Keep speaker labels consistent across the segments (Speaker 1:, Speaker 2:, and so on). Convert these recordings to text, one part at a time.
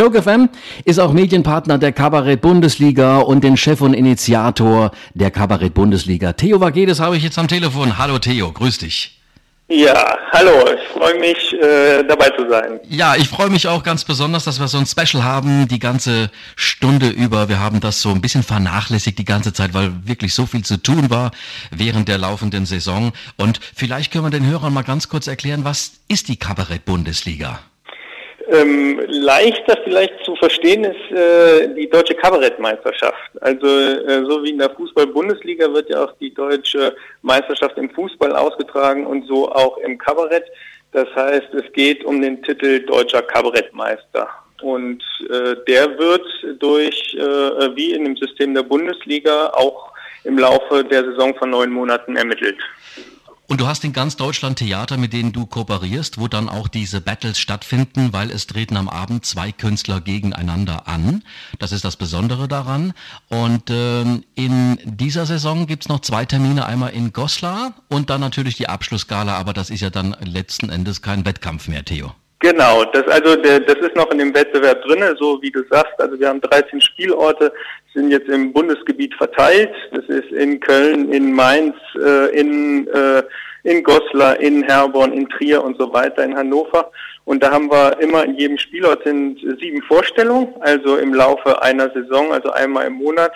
Speaker 1: Joke FM ist auch Medienpartner der Kabarett Bundesliga und den Chef und Initiator der Kabarett Bundesliga. Theo Vagedes habe ich jetzt am Telefon. Hallo Theo, grüß dich.
Speaker 2: Ja, hallo, ich freue mich, äh, dabei zu sein.
Speaker 1: Ja, ich freue mich auch ganz besonders, dass wir so ein Special haben, die ganze Stunde über. Wir haben das so ein bisschen vernachlässigt die ganze Zeit, weil wirklich so viel zu tun war während der laufenden Saison. Und vielleicht können wir den Hörern mal ganz kurz erklären, was ist die Kabarett-Bundesliga?
Speaker 2: Ähm, leichter vielleicht zu verstehen ist äh, die deutsche Kabarettmeisterschaft. Also äh, so wie in der Fußball-Bundesliga wird ja auch die deutsche Meisterschaft im Fußball ausgetragen und so auch im Kabarett. Das heißt, es geht um den Titel deutscher Kabarettmeister. Und äh, der wird durch, äh, wie in dem System der Bundesliga, auch im Laufe der Saison von neun Monaten ermittelt.
Speaker 1: Und du hast in ganz Deutschland Theater, mit denen du kooperierst, wo dann auch diese Battles stattfinden, weil es treten am Abend zwei Künstler gegeneinander an. Das ist das Besondere daran. Und ähm, in dieser Saison gibt's noch zwei Termine, einmal in Goslar und dann natürlich die Abschlussgala, aber das ist ja dann letzten Endes kein Wettkampf mehr, Theo.
Speaker 2: Genau, das also der, das ist noch in dem Wettbewerb drinne, so wie du sagst. Also wir haben 13 Spielorte, sind jetzt im Bundesgebiet verteilt. Das ist in Köln, in Mainz, äh, in äh, in Goslar, in Herborn, in Trier und so weiter, in Hannover. Und da haben wir immer in jedem Spielort sind sieben Vorstellungen, also im Laufe einer Saison, also einmal im Monat.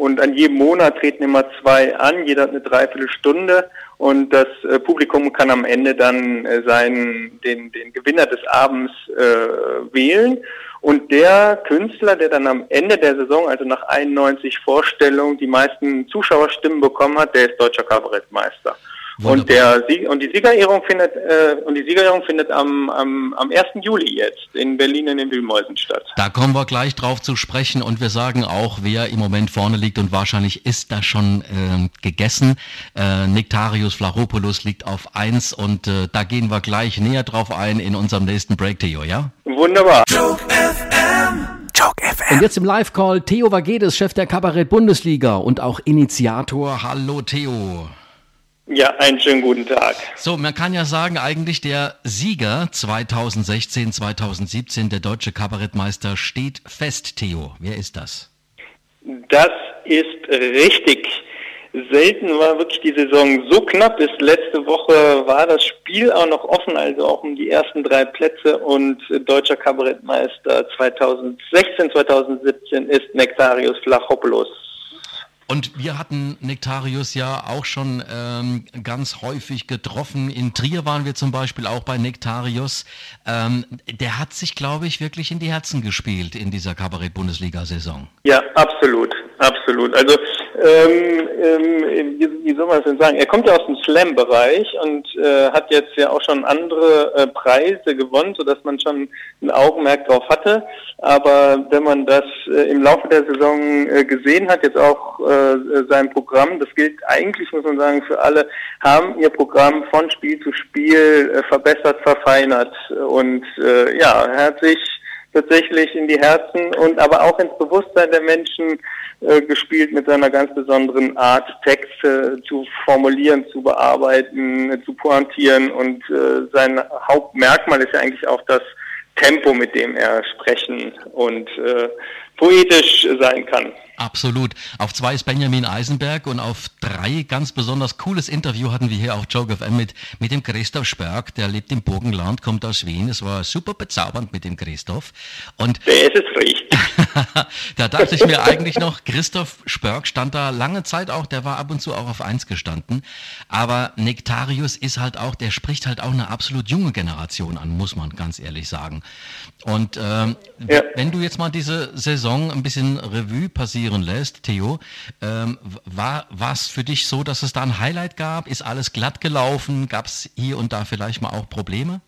Speaker 2: Und an jedem Monat treten immer zwei an, jeder hat eine Dreiviertelstunde und das äh, Publikum kann am Ende dann äh, seinen, den, den Gewinner des Abends äh, wählen. Und der Künstler, der dann am Ende der Saison, also nach 91 Vorstellungen, die meisten Zuschauerstimmen bekommen hat, der ist deutscher Kabarettmeister. Und, der Sieg, und die Siegerehrung findet äh, und die Siegerehrung findet am, am, am 1. Juli jetzt in Berlin in den Wühlmäusen statt.
Speaker 1: Da kommen wir gleich drauf zu sprechen und wir sagen auch, wer im Moment vorne liegt und wahrscheinlich ist da schon äh, gegessen. Äh, Nektarius Flaropoulos liegt auf 1 und äh, da gehen wir gleich näher drauf ein in unserem nächsten Break, Theo, ja?
Speaker 2: Wunderbar.
Speaker 1: Joke FM. Joke FM. Und jetzt im Live-Call Theo Vagedes, Chef der Kabarett Bundesliga und auch Initiator. Hallo Theo.
Speaker 2: Ja, einen schönen guten Tag.
Speaker 1: So, man kann ja sagen, eigentlich der Sieger 2016, 2017, der deutsche Kabarettmeister, steht fest, Theo. Wer ist das?
Speaker 2: Das ist richtig. Selten war wirklich die Saison so knapp. Bis letzte Woche war das Spiel auch noch offen, also auch um die ersten drei Plätze. Und deutscher Kabarettmeister 2016, 2017 ist Nektarius Flachopoulos.
Speaker 1: Und wir hatten Nektarius ja auch schon ähm, ganz häufig getroffen. In Trier waren wir zum Beispiel auch bei Nektarius. Ähm, der hat sich, glaube ich, wirklich in die Herzen gespielt in dieser Kabarett-Bundesliga-Saison.
Speaker 2: Ja, absolut, absolut. Also ähm, ähm, wie, soll man das denn sagen? Er kommt ja aus dem Slam-Bereich und äh, hat jetzt ja auch schon andere äh, Preise gewonnen, sodass man schon ein Augenmerk drauf hatte. Aber wenn man das äh, im Laufe der Saison äh, gesehen hat, jetzt auch äh, sein Programm, das gilt eigentlich, muss man sagen, für alle, haben ihr Programm von Spiel zu Spiel äh, verbessert, verfeinert. Und ja, er hat sich tatsächlich in die Herzen und aber auch ins Bewusstsein der Menschen äh, gespielt mit seiner ganz besonderen Art, Texte zu formulieren, zu bearbeiten, zu pointieren und äh, sein Hauptmerkmal ist ja eigentlich auch das Tempo, mit dem er sprechen und äh, poetisch sein kann.
Speaker 1: Absolut. Auf zwei ist Benjamin Eisenberg und auf drei ganz besonders cooles Interview hatten wir hier auch Joke FM mit, mit dem Christoph Sperg. Der lebt im Burgenland, kommt aus Wien. Es war super bezaubernd mit dem Christoph. Und
Speaker 2: der ist es richtig.
Speaker 1: da dachte ich mir eigentlich noch, Christoph Spörk stand da lange Zeit auch, der war ab und zu auch auf eins gestanden. Aber Nektarius ist halt auch, der spricht halt auch eine absolut junge Generation an, muss man ganz ehrlich sagen. Und ähm, ja. wenn du jetzt mal diese Saison ein bisschen Revue passieren passieren lässt, Theo. Ähm, war es für dich so, dass es da ein Highlight gab? Ist alles glatt gelaufen? Gab es hier und da vielleicht mal auch Probleme?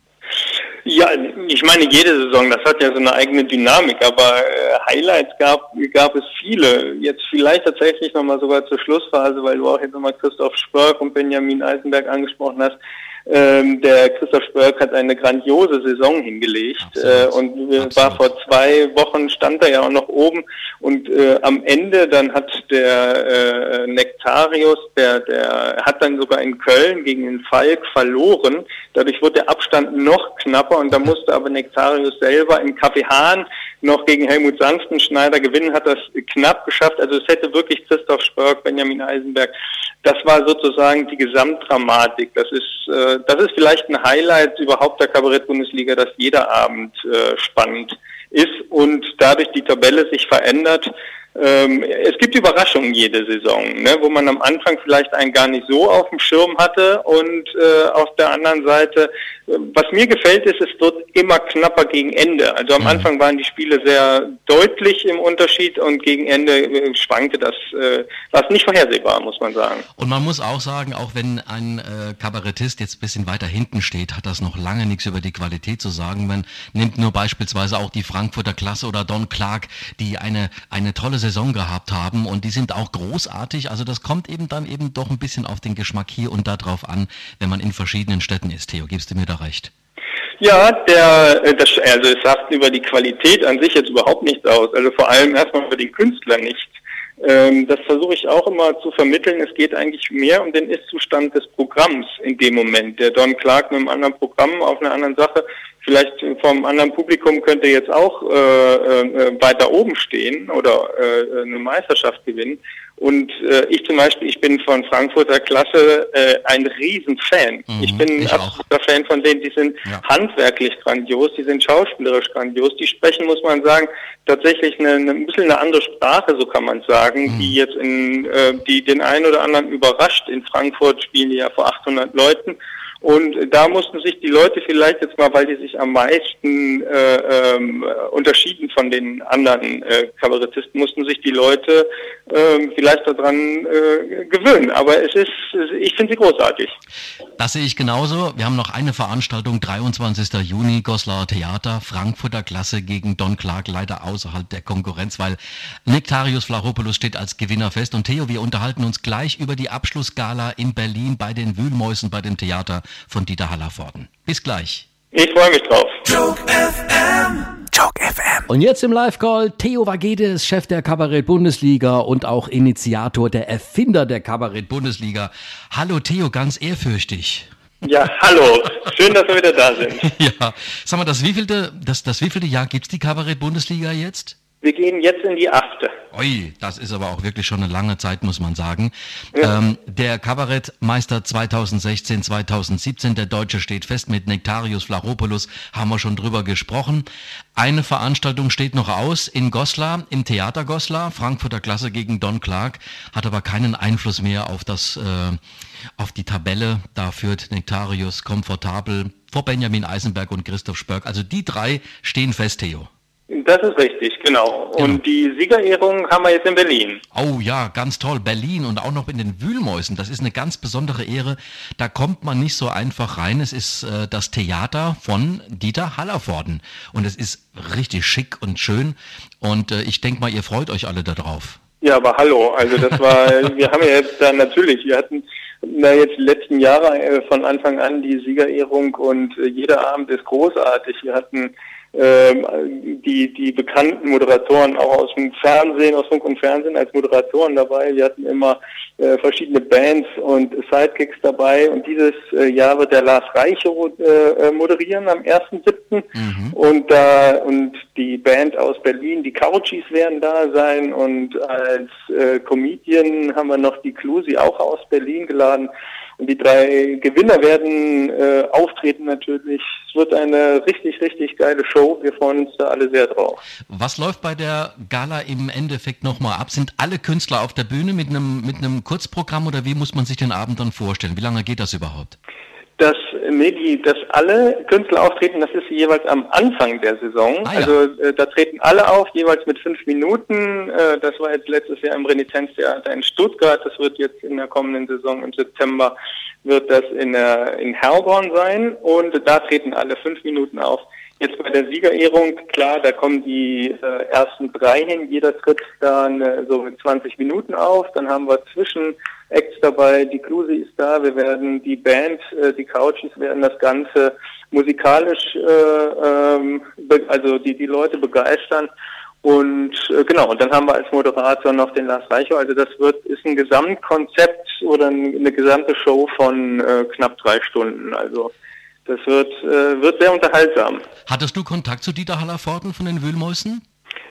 Speaker 2: Ja, ich meine, jede Saison, das hat ja so eine eigene Dynamik, aber äh, Highlights gab, gab es viele. Jetzt vielleicht tatsächlich nochmal sogar zur Schlussphase, weil du auch jetzt nochmal Christoph Spörk und Benjamin Eisenberg angesprochen hast. Ähm, der Christoph Spörk hat eine grandiose Saison hingelegt äh, und Absolut. war vor zwei Wochen stand er ja auch noch oben und äh, am Ende dann hat der äh, Nektarius, der der hat dann sogar in Köln gegen den Falk verloren. Dadurch wurde der Abstand noch knapper und da musste aber Nektarius selber im Kaffee Hahn noch gegen Helmut Sanftenschneider gewinnen, hat das knapp geschafft. Also es hätte wirklich Christoph Spörk, Benjamin Eisenberg das war sozusagen die Gesamtdramatik. Das ist, das ist vielleicht ein Highlight überhaupt der Kabarett-Bundesliga, dass jeder Abend äh, spannend ist und dadurch die Tabelle sich verändert. Ähm, es gibt Überraschungen jede Saison, ne, wo man am Anfang vielleicht einen gar nicht so auf dem Schirm hatte und äh, auf der anderen Seite, äh, was mir gefällt, ist, es wird immer knapper gegen Ende. Also am mhm. Anfang waren die Spiele sehr deutlich im Unterschied und gegen Ende äh, schwankte das, äh, war es nicht vorhersehbar, muss man sagen.
Speaker 1: Und man muss auch sagen, auch wenn ein äh, Kabarettist jetzt ein bisschen weiter hinten steht, hat das noch lange nichts über die Qualität zu sagen. Man nimmt nur beispielsweise auch die Frankfurter Klasse oder Don Clark, die eine, eine tolle Saison gehabt haben und die sind auch großartig. Also das kommt eben dann eben doch ein bisschen auf den Geschmack hier und da drauf an, wenn man in verschiedenen Städten ist. Theo, gibst du mir da recht?
Speaker 2: Ja, der, äh, das, also es sagt über die Qualität an sich jetzt überhaupt nichts aus. Also vor allem erstmal über den Künstler nicht. Ähm, das versuche ich auch immer zu vermitteln. Es geht eigentlich mehr um den Ist-Zustand des Programms in dem Moment. Der Don Clark mit einem anderen Programm auf einer anderen Sache vielleicht vom anderen Publikum könnte jetzt auch äh, äh, weiter oben stehen oder äh, eine Meisterschaft gewinnen. Und äh, ich zum Beispiel, ich bin von Frankfurter Klasse äh, ein Riesenfan. Mhm, ich bin ein absoluter Fan von denen, die sind ja. handwerklich grandios, die sind schauspielerisch grandios, die sprechen, muss man sagen, tatsächlich eine, eine ein bisschen eine andere Sprache, so kann man sagen, mhm. die jetzt in, äh, die den einen oder anderen überrascht. In Frankfurt spielen die ja vor 800 Leuten und da mussten sich die Leute vielleicht jetzt mal, weil die sich am meisten äh, ähm, unterschieden von den anderen äh, Kabarettisten, mussten sich die Leute äh, vielleicht daran äh, gewöhnen. Aber es ist, ich finde sie großartig.
Speaker 1: Das sehe ich genauso. Wir haben noch eine Veranstaltung, 23. Juni, Goslauer Theater, Frankfurter Klasse gegen Don Clark, leider außerhalb der Konkurrenz, weil Nektarius Flaropoulos steht als Gewinner fest. Und Theo, wir unterhalten uns gleich über die Abschlussgala in Berlin bei den Wühlmäusen bei dem Theater von Dieter Hallervorden. Bis gleich.
Speaker 2: Ich freue mich drauf.
Speaker 1: Joke FM. Joke FM. Und jetzt im Live-Call Theo Vagedes, Chef der Kabarett-Bundesliga und auch Initiator, der Erfinder der Kabarett-Bundesliga. Hallo Theo, ganz ehrfürchtig.
Speaker 2: Ja, hallo. Schön, dass wir wieder da sind.
Speaker 1: ja. Sag mal, das wievielte, das, das wievielte Jahr gibt es die Kabarett-Bundesliga jetzt?
Speaker 2: Wir gehen jetzt in die achte.
Speaker 1: Ui, das ist aber auch wirklich schon eine lange Zeit, muss man sagen. Ja. Ähm, der Kabarettmeister 2016, 2017, der Deutsche steht fest mit Nektarius Flaropoulos, haben wir schon drüber gesprochen. Eine Veranstaltung steht noch aus in Goslar, im Theater Goslar, Frankfurter Klasse gegen Don Clark, hat aber keinen Einfluss mehr auf das, äh, auf die Tabelle. Da führt Nektarius komfortabel vor Benjamin Eisenberg und Christoph Spörk. Also die drei stehen fest, Theo.
Speaker 2: Das ist richtig, genau. genau. Und die Siegerehrung haben wir jetzt in Berlin.
Speaker 1: Oh ja, ganz toll. Berlin und auch noch in den Wühlmäusen. Das ist eine ganz besondere Ehre. Da kommt man nicht so einfach rein. Es ist äh, das Theater von Dieter Hallervorden. Und es ist richtig schick und schön. Und äh, ich denke mal, ihr freut euch alle darauf.
Speaker 2: Ja, aber hallo. Also das war, wir haben ja jetzt da natürlich, wir hatten na, jetzt die letzten Jahre äh, von Anfang an die Siegerehrung und äh, jeder Abend ist großartig. Wir hatten die, die bekannten Moderatoren auch aus dem Fernsehen, aus Funk und Fernsehen als Moderatoren dabei. Wir hatten immer äh, verschiedene Bands und Sidekicks dabei und dieses äh, Jahr wird der Lars Reiche äh, moderieren am 1.7. Mhm. und da und die Band aus Berlin, die Couchies werden da sein und als äh, Comedian haben wir noch die Clusi auch aus Berlin geladen. Die drei Gewinner werden äh, auftreten natürlich. Es wird eine richtig, richtig geile Show. Wir freuen uns da alle sehr drauf.
Speaker 1: Was läuft bei der Gala im Endeffekt nochmal ab? Sind alle Künstler auf der Bühne mit einem, mit einem Kurzprogramm oder wie muss man sich den Abend dann vorstellen? Wie lange geht das überhaupt?
Speaker 2: Dass, nee, die, dass alle Künstler auftreten, das ist jeweils am Anfang der Saison. Ah, ja. Also äh, da treten alle auf, jeweils mit fünf Minuten. Äh, das war jetzt letztes Jahr im Renitenztheater in Stuttgart. Das wird jetzt in der kommenden Saison im September wird das in, der, in Herborn sein und da treten alle fünf Minuten auf. Jetzt bei der Siegerehrung, klar, da kommen die äh, ersten drei hin. Jeder tritt dann äh, so mit 20 Minuten auf. Dann haben wir Zwischenacts dabei. Die Klusi ist da. Wir werden die Band, äh, die Couches werden das Ganze musikalisch, äh, ähm, also die, die Leute begeistern. Und äh, genau, und dann haben wir als Moderator noch den Lars Reicher. Also das wird ist ein Gesamtkonzept oder eine gesamte Show von äh, knapp drei Stunden. Also das wird, äh, wird sehr unterhaltsam.
Speaker 1: Hattest du Kontakt zu Dieter Hallervorden von den Wühlmäusen?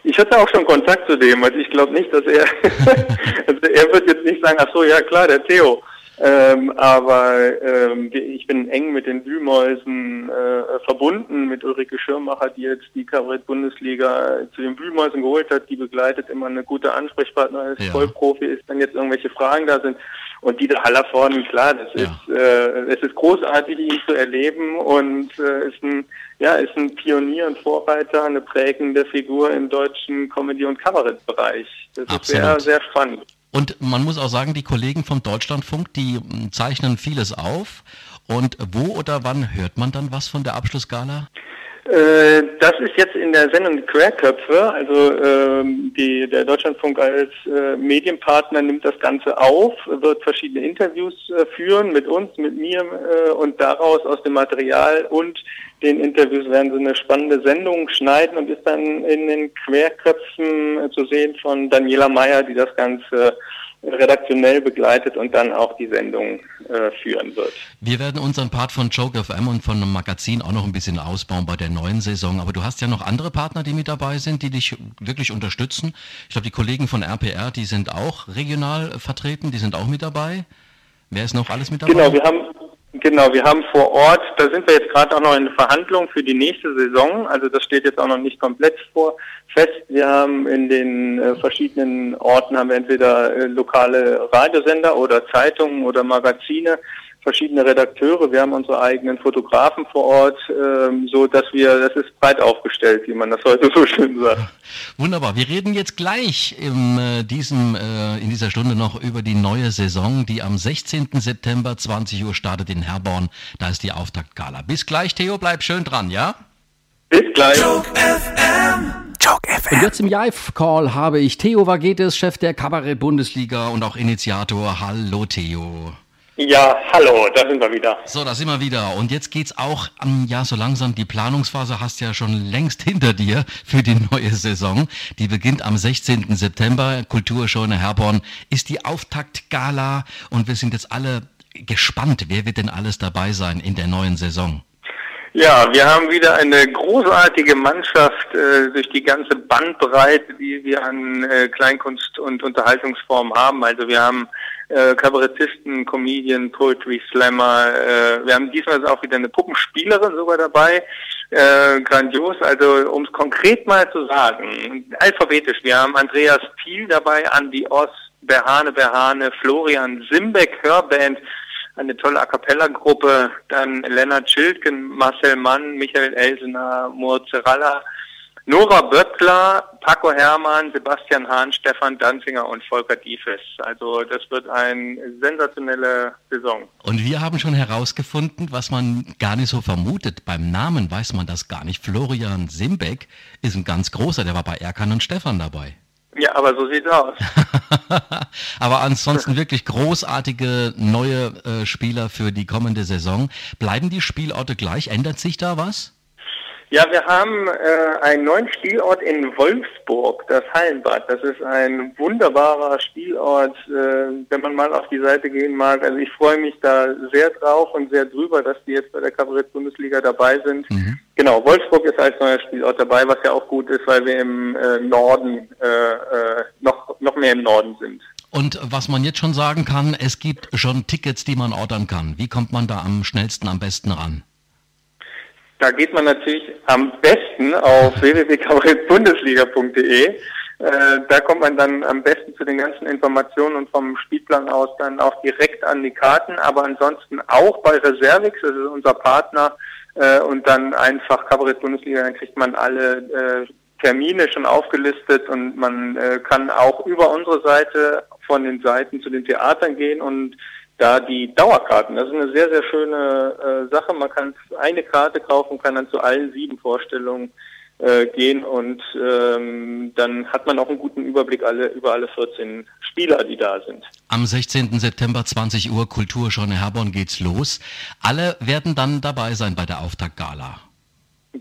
Speaker 2: Ich hatte auch schon Kontakt zu dem, also ich glaube nicht, dass er, also er wird jetzt nicht sagen, ach so, ja klar, der Theo. Ähm, aber ähm, ich bin eng mit den Wühlmäusen äh, verbunden, mit Ulrike Schirmacher, die jetzt die Kabarett-Bundesliga zu den Wühlmäusen geholt hat. Die begleitet immer eine gute Ansprechpartner, ist ja. Vollprofi ist, wenn jetzt irgendwelche Fragen da sind. Und Dieter Hallervorden, klar, das ja. ist äh, es ist großartig, ihn zu erleben und äh, ist ein ja ist ein Pionier und Vorreiter, eine prägende Figur im deutschen Comedy- und Kabarettbereich. Das Absolut. ist sehr sehr spannend.
Speaker 1: Und man muss auch sagen, die Kollegen vom Deutschlandfunk, die zeichnen vieles auf. Und wo oder wann hört man dann was von der Abschlussgala?
Speaker 2: Äh, das ist jetzt in der Sendung Querköpfe. Also ähm, die, der Deutschlandfunk als äh, Medienpartner nimmt das Ganze auf, wird verschiedene Interviews äh, führen mit uns, mit mir äh, und daraus aus dem Material und den Interviews werden sie eine spannende Sendung schneiden und ist dann in den Querköpfen äh, zu sehen von Daniela Meyer, die das Ganze redaktionell begleitet und dann auch die Sendung äh, führen wird.
Speaker 1: Wir werden unseren Part von Joke FM und von einem Magazin auch noch ein bisschen ausbauen bei der neuen Saison. Aber du hast ja noch andere Partner, die mit dabei sind, die dich wirklich unterstützen. Ich glaube, die Kollegen von RPR, die sind auch regional vertreten, die sind auch mit dabei. Wer ist noch alles mit dabei?
Speaker 2: Genau, wir haben Genau, wir haben vor Ort, da sind wir jetzt gerade auch noch in Verhandlungen für die nächste Saison. Also das steht jetzt auch noch nicht komplett vor fest. Wir haben in den äh, verschiedenen Orten haben wir entweder äh, lokale Radiosender oder Zeitungen oder Magazine, verschiedene Redakteure. Wir haben unsere eigenen Fotografen vor Ort, ähm, so dass wir, das ist breit aufgestellt, wie man das heute so schön sagt.
Speaker 1: Wunderbar. Wir reden jetzt gleich in, äh, diesem, äh, in dieser Stunde noch über die neue Saison, die am 16. September 20 Uhr startet in Herborn. Da ist die Auftaktgala. Bis gleich, Theo, bleib schön dran, ja?
Speaker 2: Bis gleich.
Speaker 1: Joke FM. Und jetzt im Live-Call habe ich Theo Vagetes, Chef der Kabarett-Bundesliga und auch Initiator. Hallo, Theo.
Speaker 2: Ja, hallo, da sind wir wieder.
Speaker 1: So, da sind wir wieder. Und jetzt geht's auch, um, ja, so langsam, die Planungsphase hast du ja schon längst hinter dir für die neue Saison. Die beginnt am 16. September. Kulturshow in Herborn ist die Auftaktgala und wir sind jetzt alle gespannt, wer wird denn alles dabei sein in der neuen Saison?
Speaker 2: Ja, wir haben wieder eine großartige Mannschaft äh, durch die ganze Bandbreite, die wir an äh, Kleinkunst und Unterhaltungsformen haben. Also wir haben äh, Kabarettisten, Comedian, Poetry Slammer. Äh, wir haben diesmal auch wieder eine Puppenspielerin sogar dabei. Äh, grandios. Also um es konkret mal zu sagen, alphabetisch. Wir haben Andreas Piel dabei, Andy Oss, Berhane Berhane, Florian Simbeck, Hörband, eine tolle A Cappella-Gruppe, dann Lennart Schildgen, Marcel Mann, Michael Elsener, Mozzarella, Nora Böttler, Paco Hermann, Sebastian Hahn, Stefan Danzinger und Volker Diefes. Also das wird eine sensationelle Saison.
Speaker 1: Und wir haben schon herausgefunden, was man gar nicht so vermutet. Beim Namen weiß man das gar nicht. Florian Simbeck ist ein ganz großer, der war bei Erkan und Stefan dabei.
Speaker 2: Ja, aber so sieht's aus.
Speaker 1: aber ansonsten wirklich großartige neue äh, Spieler für die kommende Saison. Bleiben die Spielorte gleich? Ändert sich da was?
Speaker 2: Ja, wir haben äh, einen neuen Spielort in Wolfsburg, das Hallenbad. Das ist ein wunderbarer Spielort, äh, wenn man mal auf die Seite gehen mag. Also ich freue mich da sehr drauf und sehr drüber, dass die jetzt bei der Kabarett-Bundesliga dabei sind. Mhm. Genau, Wolfsburg ist als neuer Spielort dabei, was ja auch gut ist, weil wir im äh, Norden äh, äh, noch, noch mehr im Norden sind.
Speaker 1: Und was man jetzt schon sagen kann, es gibt schon Tickets, die man ordern kann. Wie kommt man da am schnellsten, am besten ran?
Speaker 2: Da geht man natürlich am besten auf www.bundesliga.de. Äh, da kommt man dann am besten zu den ganzen Informationen und vom Spielplan aus dann auch direkt an die Karten, aber ansonsten auch bei Reservix, das ist unser Partner, äh, und dann einfach Kabarett Bundesliga, dann kriegt man alle äh, Termine schon aufgelistet und man äh, kann auch über unsere Seite von den Seiten zu den Theatern gehen und da die Dauerkarten. Das ist eine sehr, sehr schöne äh, Sache. Man kann eine Karte kaufen, kann dann zu allen sieben Vorstellungen äh, gehen und ähm, dann hat man auch einen guten Überblick alle, über alle 14 Spieler, die da sind.
Speaker 1: Am 16. September 20 Uhr Kulturschau Herborn geht's los. Alle werden dann dabei sein bei der Auftaktgala.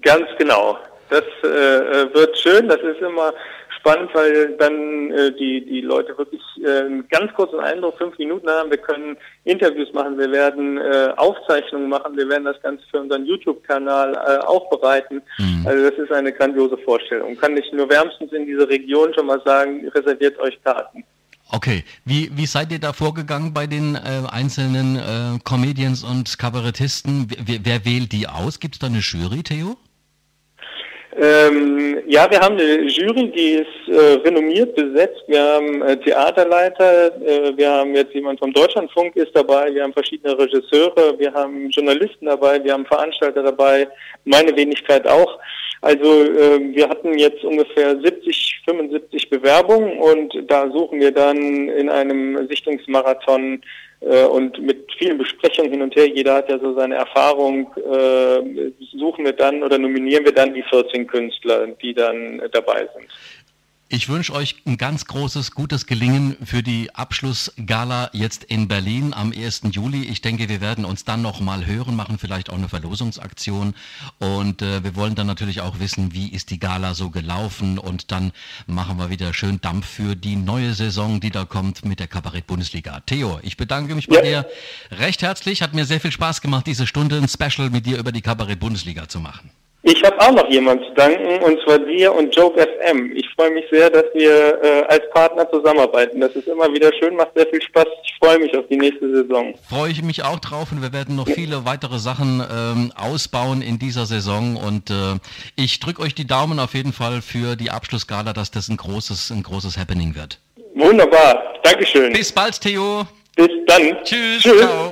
Speaker 2: Ganz genau. Das äh, äh wird schön. Das ist immer spannend, weil dann äh, die, die Leute wirklich äh, einen ganz kurzen Eindruck, fünf Minuten haben. Wir können Interviews machen, wir werden äh, Aufzeichnungen machen, wir werden das Ganze für unseren YouTube-Kanal äh, aufbereiten. Mhm. Also das ist eine grandiose Vorstellung. Kann ich nur wärmstens in dieser Region schon mal sagen, reserviert euch Karten.
Speaker 1: Okay, wie, wie seid ihr da vorgegangen bei den äh, einzelnen äh, Comedians und Kabarettisten? Wer, wer wählt die aus? Gibt es da eine Jury, Theo?
Speaker 2: Ähm, ja, wir haben eine Jury, die ist äh, renommiert besetzt. Wir haben äh, Theaterleiter, äh, wir haben jetzt jemand vom Deutschlandfunk ist dabei, wir haben verschiedene Regisseure, wir haben Journalisten dabei, wir haben Veranstalter dabei, meine Wenigkeit auch. Also äh, wir hatten jetzt ungefähr 70, 75 Bewerbungen und da suchen wir dann in einem Sichtungsmarathon äh, und mit vielen Besprechungen hin und her, jeder hat ja so seine Erfahrung, äh, suchen wir dann oder nominieren wir dann die 14 Künstler, die dann dabei sind.
Speaker 1: Ich wünsche euch ein ganz großes, gutes Gelingen für die Abschlussgala jetzt in Berlin am 1. Juli. Ich denke, wir werden uns dann noch mal hören, machen vielleicht auch eine Verlosungsaktion und äh, wir wollen dann natürlich auch wissen, wie ist die Gala so gelaufen und dann machen wir wieder schön Dampf für die neue Saison, die da kommt mit der Kabarett-Bundesliga. Theo, ich bedanke mich bei ja. dir recht herzlich. Hat mir sehr viel Spaß gemacht, diese Stunde ein Special mit dir über die Kabarett-Bundesliga zu machen.
Speaker 2: Ich habe auch noch jemanden zu danken, und zwar dir und Joke FM. Ich freue mich sehr, dass wir äh, als Partner zusammenarbeiten. Das ist immer wieder schön, macht sehr viel Spaß. Ich freue mich auf die nächste Saison.
Speaker 1: Freue ich mich auch drauf und wir werden noch viele weitere Sachen ähm, ausbauen in dieser Saison. Und äh, ich drücke euch die Daumen auf jeden Fall für die Abschlussgala, dass das ein großes, ein großes Happening wird.
Speaker 2: Wunderbar. Dankeschön.
Speaker 1: Bis bald, Theo.
Speaker 2: Bis dann.
Speaker 1: Tschüss. Tschüss. Ciao.